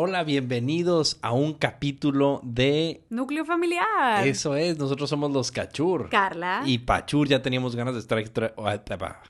Hola, bienvenidos a un capítulo de Núcleo Familiar. Eso es, nosotros somos los Cachur. Carla. Y Pachur, ya teníamos ganas de estar aquí otra...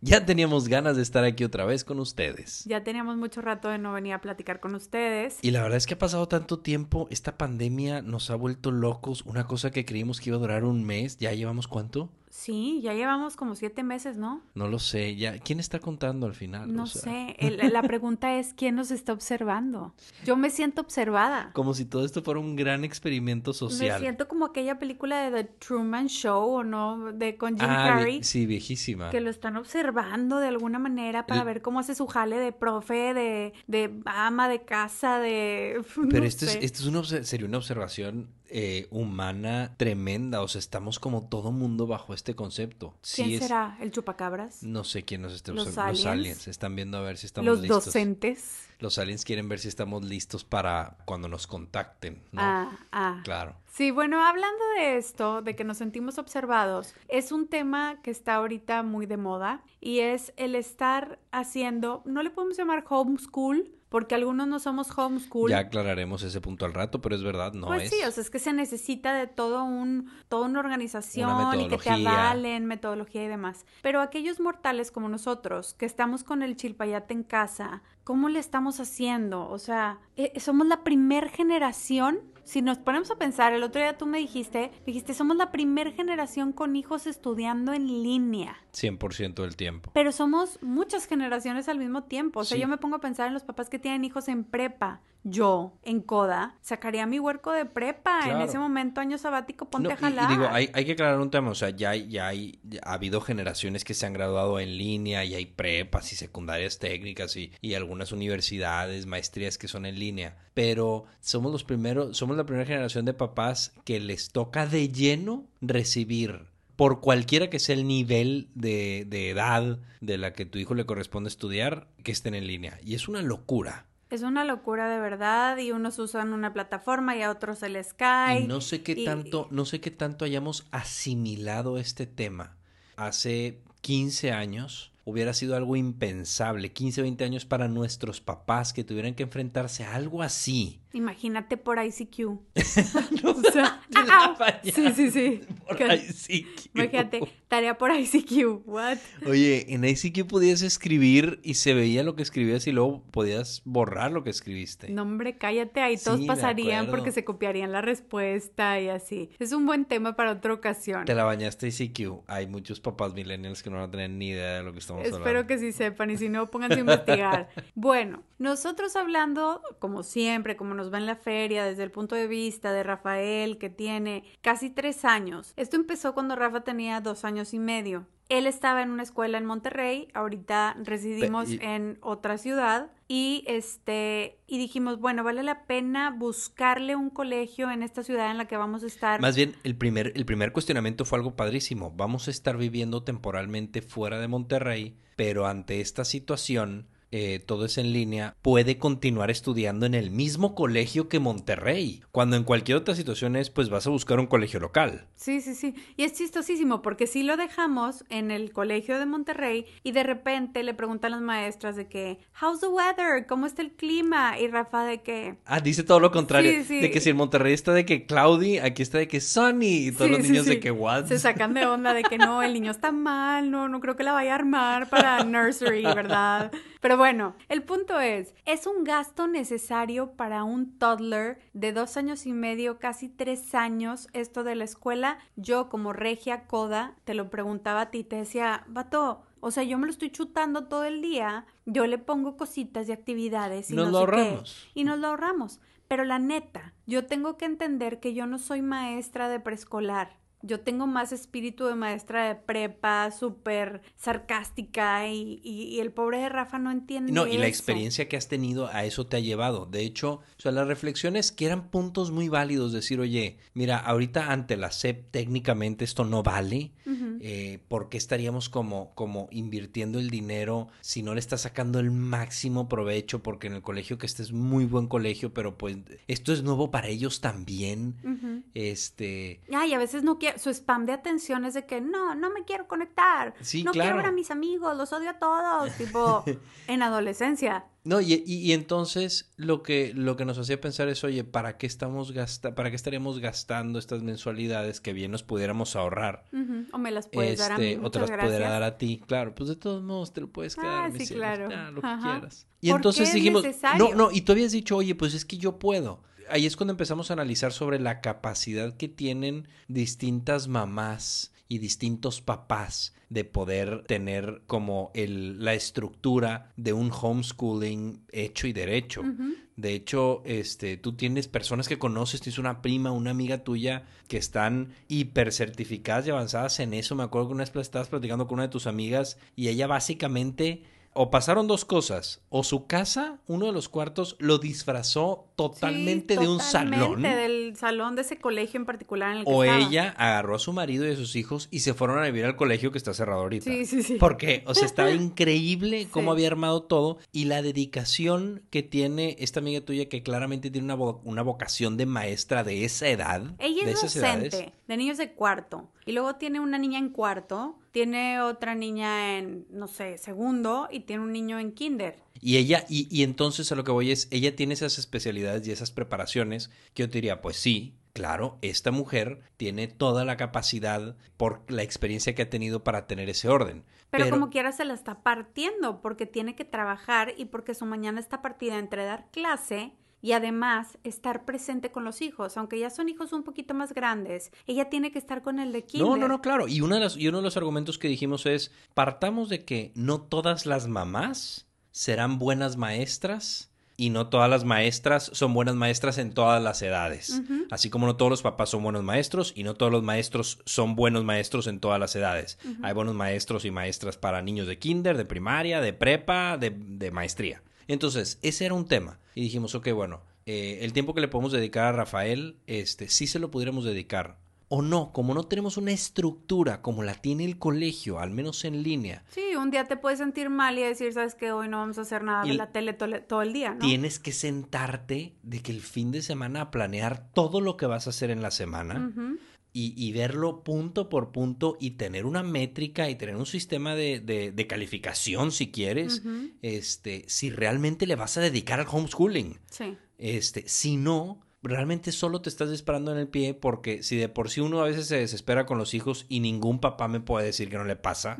Ya teníamos ganas de estar aquí otra vez con ustedes. Ya teníamos mucho rato de no venir a platicar con ustedes. Y la verdad es que ha pasado tanto tiempo, esta pandemia nos ha vuelto locos. Una cosa que creímos que iba a durar un mes, ¿ya llevamos cuánto? Sí, ya llevamos como siete meses, ¿no? No lo sé, ya. ¿Quién está contando al final? No sé. la pregunta es quién nos está observando. Yo me siento observada. Como si todo esto fuera un gran experimento social. Me siento como aquella película de The Truman Show, ¿o no? De con Jim ah, Carrey. Sí, viejísima. Que lo están observando de alguna manera para ver cómo hace su jale de profe, de, de ama de casa, de. Pero esto, es, esto es una, sería una observación eh, humana tremenda. O sea, estamos como todo mundo bajo este concepto. ¿Quién será? ¿El chupacabras? No sé quién nos está observando. Los aliens. Están viendo a ver si estamos listos. Los docentes. Los aliens quieren ver si estamos listos para cuando nos contacten. Ah, ah. Claro. Sí, bueno, hablando de esto, de que nos sentimos observados, es un tema que está ahorita muy de moda y es el estar haciendo, no le podemos llamar homeschool, porque algunos no somos homeschool. Ya aclararemos ese punto al rato, pero es verdad, no pues es. sí, o sea, es que se necesita de todo un, toda una organización y que te avalen, metodología y demás. Pero aquellos mortales como nosotros, que estamos con el chilpayate en casa, ¿cómo le estamos haciendo? O sea, eh, somos la primer generación si nos ponemos a pensar, el otro día tú me dijiste, dijiste, somos la primer generación con hijos estudiando en línea. 100% del tiempo. Pero somos muchas generaciones al mismo tiempo. O sea, yo me pongo a pensar en los papás que tienen hijos en prepa. Yo, en CODA, sacaría mi huerco de prepa. En ese momento, año sabático, ponte a jalar. Y, digo, hay, hay, que aclarar un tema. O sea, ya, ya, hay, ha habido generaciones que se han graduado en línea y hay prepas y secundarias técnicas y, y algunas universidades, maestrías que son en línea. Pero somos los primeros, somos la primera generación de papás que les toca de lleno recibir por cualquiera que sea el nivel de, de, edad de la que tu hijo le corresponde estudiar, que estén en línea. Y es una locura. Es una locura de verdad y unos usan una plataforma y a otros se les cae. Y no sé qué tanto, no sé qué tanto hayamos asimilado este tema. Hace 15 años hubiera sido algo impensable, 15, 20 años para nuestros papás que tuvieran que enfrentarse a algo así. Imagínate por ICQ. no, o sea, sí, sí, sí. Por ICQ. Imagínate, tarea por ICQ. What? Oye, en ICQ podías escribir y se veía lo que escribías y luego podías borrar lo que escribiste. No, hombre, cállate, ahí todos pasarían porque se copiarían la respuesta y así. Es un buen tema para otra ocasión. Te la bañaste ICQ. Hay muchos papás millennials que no van a tener ni idea de lo que estamos hablando. Espero que sí sepan y si no, pónganse a investigar. bueno, nosotros hablando, como siempre, como nos va en la feria, desde el punto de vista de Rafael, que tiene casi tres años. Esto empezó cuando Rafa tenía dos años y medio. Él estaba en una escuela en Monterrey, ahorita residimos en otra ciudad y este y dijimos, bueno, vale la pena buscarle un colegio en esta ciudad en la que vamos a estar. Más bien el primer el primer cuestionamiento fue algo padrísimo. Vamos a estar viviendo temporalmente fuera de Monterrey, pero ante esta situación eh, todo es en línea, puede continuar estudiando en el mismo colegio que Monterrey, cuando en cualquier otra situación es, pues vas a buscar un colegio local. Sí, sí, sí. Y es chistosísimo porque si lo dejamos en el colegio de Monterrey y de repente le preguntan las maestras de que, how's the weather? ¿Cómo está el clima? Y Rafa de que... Ah, dice todo lo contrario. De que si en Monterrey está de que cloudy, aquí está de que sunny y todos los niños de que what? Se sacan de onda de que no, el niño está mal, no, no creo que la vaya a armar para nursery, ¿verdad? Pero bueno, el punto es, es un gasto necesario para un toddler de dos años y medio, casi tres años, esto de la escuela. Yo como regia coda te lo preguntaba a ti, te decía, vato, o sea, yo me lo estoy chutando todo el día, yo le pongo cositas y actividades y nos lo ahorramos. y nos lo ahorramos. Pero la neta, yo tengo que entender que yo no soy maestra de preescolar yo tengo más espíritu de maestra de prepa, súper sarcástica y, y, el pobre de Rafa no entiende. No, y la experiencia que has tenido a eso te ha llevado. De hecho, o sea, las reflexiones que eran puntos muy válidos, decir, oye, mira, ahorita ante la SEP técnicamente esto no vale, eh, ¿por qué estaríamos como, como invirtiendo el dinero si no le estás sacando el máximo provecho? Porque en el colegio que este es muy buen colegio, pero pues esto es nuevo para ellos también. Este. Ay, a veces no su spam de atención es de que no, no me quiero conectar. Sí, no quiero ver a mis amigos, los odio a todos. tipo, en adolescencia. No, y, y, entonces lo que, lo que nos hacía pensar es, oye, ¿para qué estamos gasta para qué estaríamos gastando estas mensualidades que bien nos pudiéramos ahorrar? O me las puedes dar a mí, este, O te las pudiera dar a ti. Claro, pues de todos modos te lo puedes quedar. Ah, sí, claro. lo que quieras. Y entonces dijimos, no, no, y tú habías dicho, oye, pues es que yo puedo. Ahí es cuando empezamos a analizar sobre la capacidad que tienen distintas mamás y distintos papás de poder tener como el, la estructura de un homeschooling hecho y derecho. De hecho, este, tú tienes personas que conoces, tienes una prima, una amiga tuya que están hiper certificadas y avanzadas en eso. Me acuerdo que una vez estabas platicando con una de tus amigas y ella básicamente o pasaron dos cosas. O su casa, uno de los cuartos, lo disfrazó totalmente de un salón. del salón de ese colegio en particular en el que O ella agarró a su marido y a sus hijos y se fueron a vivir al colegio que está cerrado ahorita. Sí, sí, sí. Porque, o sea, estaba increíble cómo había armado todo y la dedicación que tiene esta amiga tuya que claramente tiene una, una vocación de maestra de esa edad. Ella es docente de niños de cuarto y luego tiene una niña en cuarto tiene otra niña en, no sé, segundo y tiene un niño en kinder. Y ella, y, y entonces a lo que voy es, ella tiene esas especialidades y esas preparaciones que yo te diría, pues sí, claro, esta mujer tiene toda la capacidad por la experiencia que ha tenido para tener ese orden. Pero, Pero, como quiera se la está partiendo porque tiene que trabajar y porque su mañana está partida entre dar clase y además estar presente con los hijos, aunque ya son hijos un poquito más grandes, ella tiene que estar con el de kinder. No, no, no, claro. Y, una de las, y uno de los argumentos que dijimos es, partamos de que no todas las mamás serán buenas maestras y no todas las maestras son buenas maestras en todas las edades. Así como no todos los papás son buenos maestros y no todos los maestros son buenos maestros en todas las edades. Hay buenos maestros y maestras para niños de kinder, de primaria, de prepa, de, de maestría. Entonces, ese era un tema. Y dijimos, ok, bueno, eh, el tiempo que le podemos dedicar a Rafael, este, sí se lo pudiéramos dedicar. O no, como no tenemos una estructura como la tiene el colegio, al menos en línea. Sí, un día te puedes sentir mal y decir, sabes que hoy no vamos a hacer nada de la tele todo, el día, ¿no? Tienes que sentarte de que el fin de semana a planear todo lo que vas a hacer en la semana y, verlo punto por punto y tener una métrica y tener un sistema de, de, calificación si quieres, este, si realmente le vas a dedicar al homeschooling. Sí. Este, si no, realmente solo te estás disparando en el pie porque si de por sí uno a veces se desespera con los hijos y ningún papá me puede decir que no le pasa,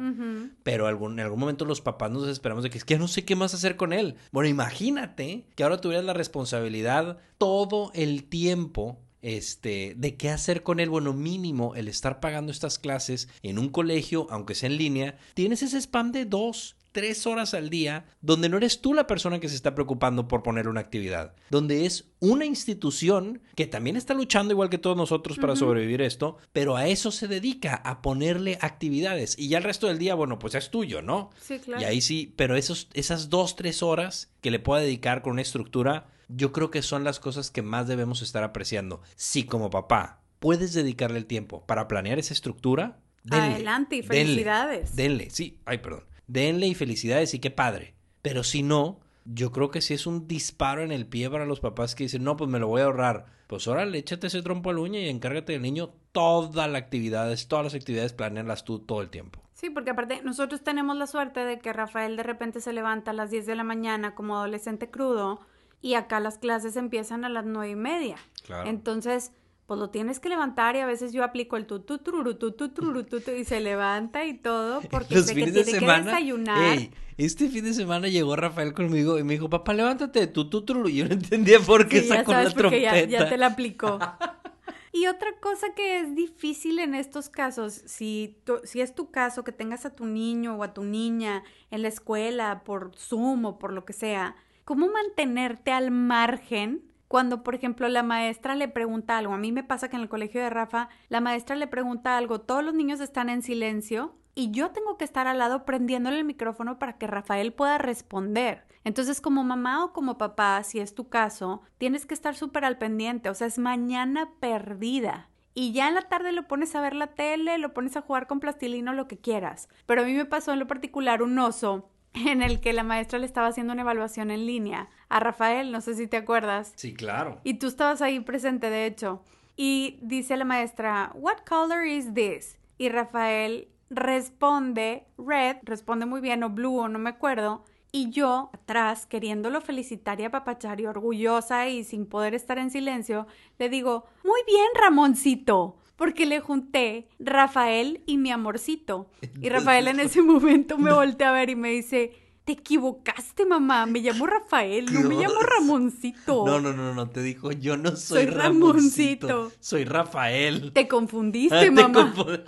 pero algún, en algún momento los papás nos desesperamos de que es que no sé qué más hacer con él. Bueno, imagínate que ahora tuvieras la responsabilidad todo el tiempo este, de qué hacer con él, bueno, mínimo el estar pagando estas clases en un colegio, aunque sea en línea, tienes ese spam de dos, tres horas al día, donde no eres tú la persona que se está preocupando por poner una actividad, donde es una institución que también está luchando igual que todos nosotros para sobrevivir esto, pero a eso se dedica, a ponerle actividades. Y ya el resto del día, bueno, pues es tuyo, ¿no? Sí, claro. Y ahí sí, pero esos, esas dos, tres horas que le pueda dedicar con una estructura, yo creo que son las cosas que más debemos estar apreciando. Si como papá puedes dedicarle el tiempo para planear esa estructura, denle. Adelante y felicidades. Denle, sí, ay, perdón. Denle y felicidades y qué padre. Pero si no, yo creo que si es un disparo en el pie para los papás que dicen, no, pues me lo voy a ahorrar. Pues órale, échate ese trompo al uña y encárgate del niño todas las actividades, todas las actividades, planearlas tú todo el tiempo. Sí, porque aparte nosotros tenemos la suerte de que Rafael de repente se levanta a las 10 de la mañana como adolescente crudo y acá las clases empiezan a las nueve y media. Claro. Entonces, pues lo tienes que levantar y a veces yo aplico el tu tu tu tu tu y se levanta y todo porque Los sé fines que de tiene semana, que desayunar. ey, este fin de semana llegó Rafael conmigo y me dijo, papá, levántate, tu tu tu. Y yo no entendía por qué Sí, ya sacó sabes la porque trompeta. ya, ya te la aplicó. Y otra cosa que es difícil en estos casos, si, tu- si es tu caso que tengas a tu niño o a tu niña en la escuela por Zoom o por lo que sea, ¿cómo mantenerte al margen cuando, por ejemplo, la maestra le pregunta algo. A mí me pasa que en el colegio de Rafa, la maestra le pregunta algo, todos los niños están en silencio y yo tengo que estar al lado prendiéndole el micrófono para que Rafael pueda responder. Entonces, como mamá o como papá, si es tu caso, tienes que estar súper al pendiente, o sea, es mañana perdida. Y ya en la tarde lo pones a ver la tele, lo pones a jugar con plastilino, lo que quieras. Pero a mí me pasó en lo particular un oso en el que la maestra le estaba haciendo una evaluación en línea a Rafael, no sé si te acuerdas. Sí, claro. Y tú estabas ahí presente, de hecho. Y dice la maestra, What color is this? Y Rafael responde red, responde muy bien, o blue, o no me acuerdo. Y yo, atrás, queriéndolo felicitar y apapachar y orgullosa y sin poder estar en silencio, le digo, muy bien, Ramoncito, porque le junté Rafael y mi amorcito. Y Rafael en ese momento me voltea a ver y me dice, te equivocaste, mamá. Me llamo Rafael, no me llamo Ramoncito. No, no, no, no, te dijo, yo no soy, Ramoncito, Soy Rafael. Te confundiste, mamá.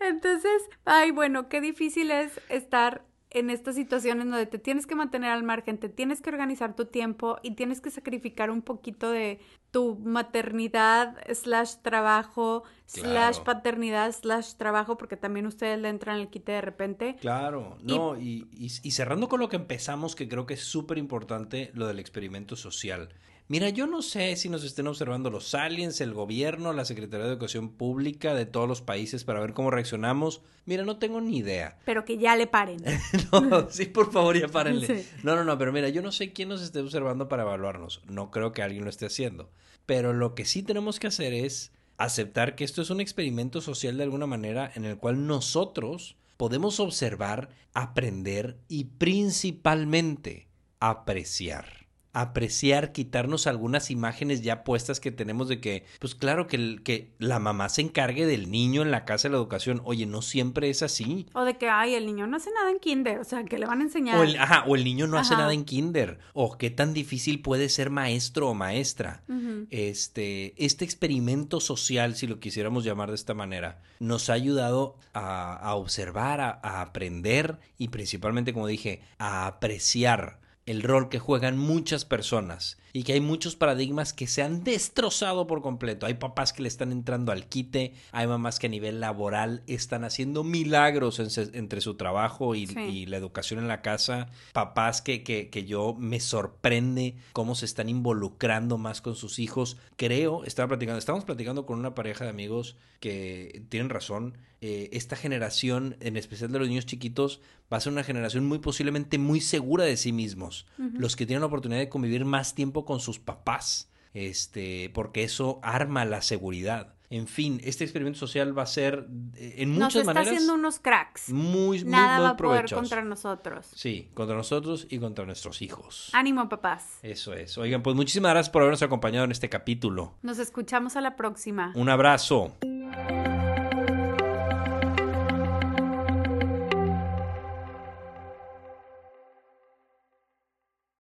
Entonces, ay, bueno, qué difícil es estar en estas situaciones donde te tienes que mantener al margen, te tienes que organizar tu tiempo y tienes que sacrificar un poquito de tu maternidad slash trabajo slash paternidad slash trabajo porque también ustedes le entran el quite de repente. Claro, no, y, y cerrando con lo que empezamos que creo que es súper importante lo del experimento social. Mira, yo no sé si nos estén observando los aliens, el gobierno, la Secretaría de Educación Pública de todos los países para ver cómo reaccionamos. Mira, no tengo ni idea. Pero que ya le paren. no, sí, por favor, ya párenle. No, no, no, pero mira, yo no sé quién nos esté observando para evaluarnos. No creo que alguien lo esté haciendo. Pero lo que sí tenemos que hacer es aceptar que esto es un experimento social de alguna manera en el cual nosotros podemos observar, aprender y principalmente apreciar apreciar, quitarnos algunas imágenes ya puestas que tenemos de que, pues claro, que, el, que la mamá se encargue del niño en la casa de la educación. Oye, no siempre es así. O de que, ay, el niño no hace nada en kinder, o sea, que le van a enseñar. O el, ajá, o el niño no hace nada en kinder. O qué tan difícil puede ser maestro o maestra. Este, este experimento social, si lo quisiéramos llamar de esta manera, nos ha ayudado a, observar, a aprender y principalmente, como dije, a apreciar el rol que juegan muchas personas y que hay muchos paradigmas que se han destrozado por completo. Hay papás que le están entrando al quite, hay mamás que a nivel laboral están haciendo milagros entre su trabajo y, la educación en la casa, papás que, que, que, yo me sorprende cómo se están involucrando más con sus hijos. Creo, estaba platicando, estamos platicando con una pareja de amigos que tienen razón, eh, esta generación, en especial de los niños chiquitos, va a ser una generación muy posiblemente muy segura de sí mismos. Los que tienen la oportunidad de convivir más tiempo con sus papás, este, porque eso arma la seguridad. En fin, este experimento social va a ser eh, en muchas Nos está haciendo unos cracks. Muy, Nada muy, va a poder contra nosotros. Sí, contra nosotros y contra nuestros hijos. Ánimo, papás. Eso es. Oigan, pues muchísimas gracias por habernos acompañado en este capítulo. Nos escuchamos a la próxima. Un abrazo.